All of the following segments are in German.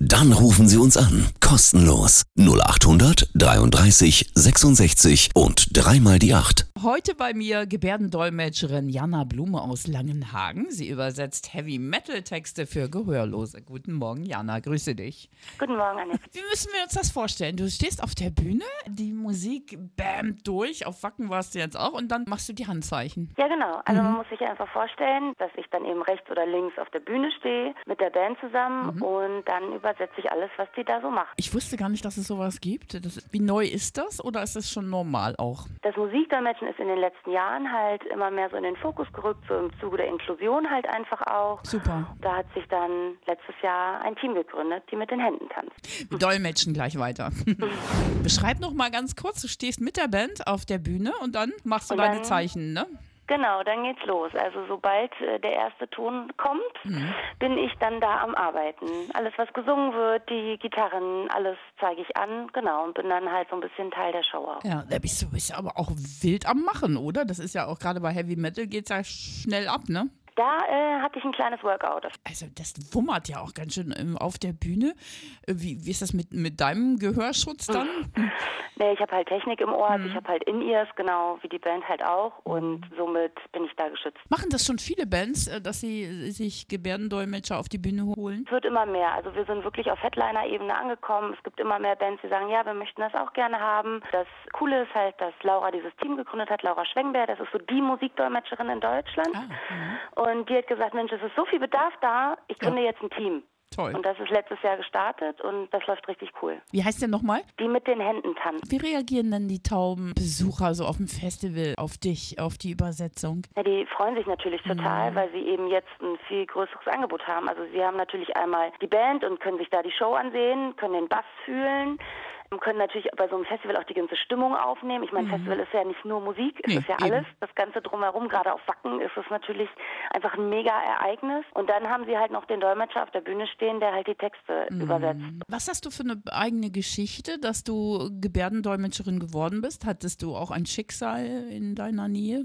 Dann rufen Sie uns an. Kostenlos. 0800 33 66 und dreimal die 8. Heute bei mir Gebärdendolmetscherin Jana Blume aus Langenhagen. Sie übersetzt Heavy Metal Texte für Gehörlose. Guten Morgen, Jana. Grüße dich. Guten Morgen, Annette. Wie müssen wir uns das vorstellen? Du stehst auf der Bühne, die Musik bämt durch. Auf Wacken warst du jetzt auch und dann machst du die Handzeichen. Ja, genau. Also man muss sich einfach vorstellen, dass ich dann eben rechts oder links auf der Bühne stehe mit der Band zusammen und dann übersetze ich alles, was die da so macht. Ich wusste gar nicht, dass es sowas gibt. Das, wie neu ist das oder ist das schon normal auch? Das Musikdolmetschen ist in den letzten Jahren halt immer mehr so in den Fokus gerückt, so im Zuge der Inklusion halt einfach auch. Super. Da hat sich dann letztes Jahr ein Team gegründet, die mit den Händen tanzt. Wir dolmetschen gleich weiter. Beschreib noch mal ganz kurz, du stehst mit der Band auf der Bühne und dann machst du Und deine Zeichen, ne? Genau, dann geht's los. Also sobald äh, der erste Ton kommt, bin ich dann da am Arbeiten. Alles, was gesungen wird, die Gitarren, alles zeige ich an, genau, und bin dann halt so ein bisschen Teil der Show auch. Ja, da bist du bist ja aber auch wild am Machen, oder? Das ist ja auch gerade bei Heavy Metal geht's ja schnell ab, ne? Da äh, hatte ich ein kleines Workout. Also das wummert ja auch ganz schön ähm, auf der Bühne. Äh, Wie, wie ist das mit, mit deinem Gehörschutz dann? Nee, ich habe halt Technik im Ohr, also ich habe halt In-Ears, genau wie die Band halt auch und somit bin ich da geschützt. Machen das schon viele Bands, äh, dass sie äh, sich Gebärdendolmetscher auf die Bühne holen? Es wird immer mehr. Also wir sind wirklich auf Headliner-Ebene angekommen. Es gibt immer mehr Bands, die sagen, ja, wir möchten das auch gerne haben. Das Coole ist halt, dass Laura dieses Team gegründet hat, Laura Schwengbär. Das ist so die Musikdolmetscherin in Deutschland. Und die hat gesagt, Mensch, es ist so viel Bedarf da, ich gründe jetzt ein Team. Toll. Und das ist letztes Jahr gestartet und das läuft richtig cool. Wie heißt der nochmal? Die mit den Händen tanzt. Wie reagieren denn die tauben Besucher so auf dem Festival auf dich, auf die Übersetzung? Ja, die freuen sich natürlich total, weil sie eben jetzt ein viel größeres Angebot haben. Also sie haben natürlich einmal die Band und können sich da die Show ansehen, können den Bass fühlen, können natürlich bei so einem Festival auch die ganze Stimmung aufnehmen. Ich meine, Festival ist ja nicht nur Musik, es Nee, ist ja eben. alles. Das Ganze drumherum, gerade auf Wacken, ist es natürlich einfach ein mega Ereignis. Und dann haben sie halt noch den Dolmetscher auf der Bühne stehen, der halt die Texte übersetzt. Was hast du für eine eigene Geschichte, dass du Gebärdendolmetscherin geworden bist? Hattest du auch ein Schicksal in deiner Nähe?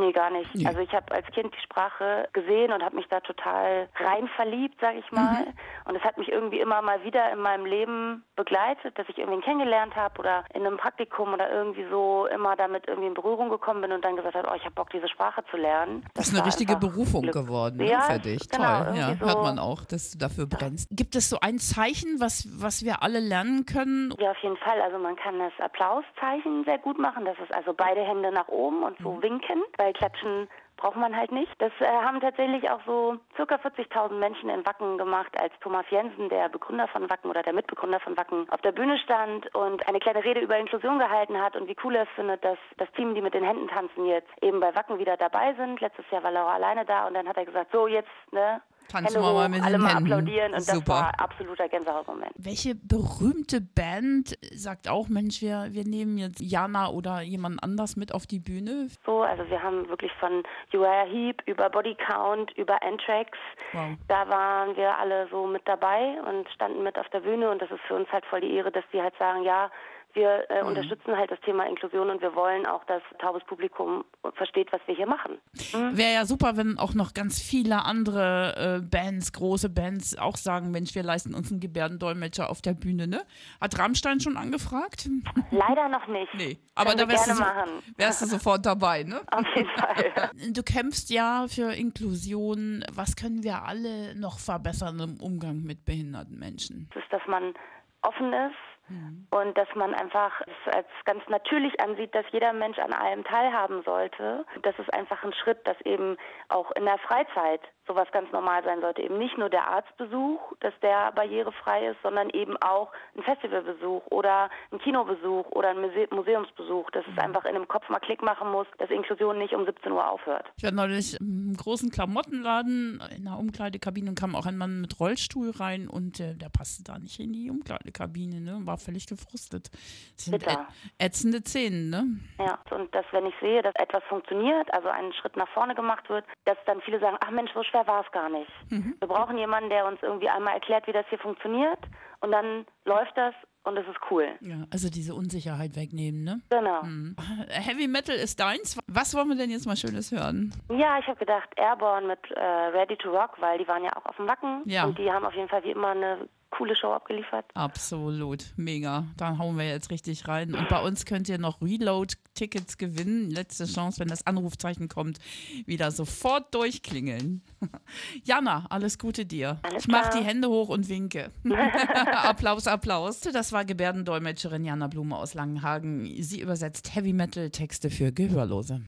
Nee, gar nicht. Nee. Also ich habe als Kind die Sprache gesehen und habe mich da total rein verliebt, sage ich mal. Und es hat mich irgendwie immer mal wieder in meinem Leben begleitet, dass ich irgendwen kennengelernt habe oder in einem Praktikum oder irgendwie so immer damit irgendwie in Berührung gekommen bin und dann gesagt habe, oh, ich habe Bock, diese Sprache zu lernen. Das ist eine richtige Berufung Glück. geworden ne, Ja, für dich. genau, Toll, ja, irgendwie hört so. man auch, dass du dafür brennst. Gibt es so ein Zeichen, was, was wir alle lernen können? Ja, auf jeden Fall. Also man kann das Applauszeichen sehr gut machen. Das ist also beide Hände nach oben und so winken, weil braucht man halt nicht. Das äh, haben tatsächlich auch so circa 40.000 Menschen in Wacken gemacht, als Thomas Jensen, der Begründer von Wacken oder der Mitbegründer von Wacken, auf der Bühne stand und eine kleine Rede über Inklusion gehalten hat und wie cool er findet, dass das Team, die mit den Händen tanzen, jetzt eben bei Wacken wieder dabei sind. Letztes Jahr war Laura alleine da und dann hat er gesagt, so jetzt, ne, Tanzen Hände wir mal mit alle den mal Händen. applaudieren und das Super. war absoluter Gänsehautmoment. Welche berühmte Band sagt auch, Mensch, wir, wir nehmen jetzt Jana oder jemand anders mit auf die Bühne? so. Also wir haben wirklich von Uriah Heep über Body Count, über Anthrax. Wow. Da waren wir alle so mit dabei und standen mit auf der Bühne und das ist für uns halt voll die Ehre, dass die halt sagen, ja, wir äh, unterstützen halt das Thema Inklusion und wir wollen auch, dass taubes Publikum versteht, was wir hier machen. Wäre ja super, wenn auch noch ganz viele andere äh, Bands, große Bands auch sagen, Mensch, wir leisten uns einen Gebärdendolmetscher auf der Bühne, ne? Hat Rammstein schon angefragt? Leider noch nicht. Nee, aber Können da wärst du, so, wärst du sofort dabei, ne? Auf jeden Fall. Du kämpfst ja für Inklusion. Was können wir alle noch verbessern im Umgang mit behinderten Menschen? Das ist, dass man offen ist und dass man einfach es als ganz natürlich ansieht, dass jeder Mensch an allem teilhaben sollte. Das ist einfach ein Schritt, dass eben auch in der Freizeit sowas ganz normal sein sollte. Eben nicht nur der Arztbesuch, dass der barrierefrei ist, sondern eben auch ein Festivalbesuch oder ein Kinobesuch oder ein Muse Museumsbesuch. Dass es einfach in dem Kopf mal Klick machen muss, dass Inklusion nicht um 17 Uhr aufhört. Ich war neulich im großen Klamottenladen in der Umkleidekabine und kam auch ein Mann mit Rollstuhl rein und äh, der passte da nicht in die Umkleidekabine, ne? War völlig gefrustet. Das sind Bitter. ätzende Szenen, ne? Ja, und dass, wenn ich sehe, dass etwas funktioniert, also ein Schritt nach vorne gemacht wird, dass dann viele sagen, ach Mensch, so schwer war es gar nicht. Wir brauchen jemanden, der uns irgendwie einmal erklärt, wie das hier funktioniert und dann läuft das und es ist cool. Ja, also diese Unsicherheit wegnehmen, ne? Genau. Mhm. Heavy Metal ist deins. Was wollen wir denn jetzt mal Schönes hören? Ja, ich habe gedacht Airborne mit äh, Ready to Rock, weil die waren ja auch auf dem Wacken Ja. und die haben auf jeden Fall wie immer eine coole Show abgeliefert. Absolut, mega. Da hauen wir jetzt richtig rein. Und bei uns könnt ihr noch Reload-Tickets gewinnen. Letzte Chance, wenn das Anrufzeichen kommt, wieder sofort durchklingeln. Jana, alles Gute dir. Alles ich mach klar. die Hände hoch und winke. Applaus, Applaus. Das war Gebärdendolmetscherin Jana Blume aus Langenhagen. Sie übersetzt Heavy Metal-Texte für Gehörlose.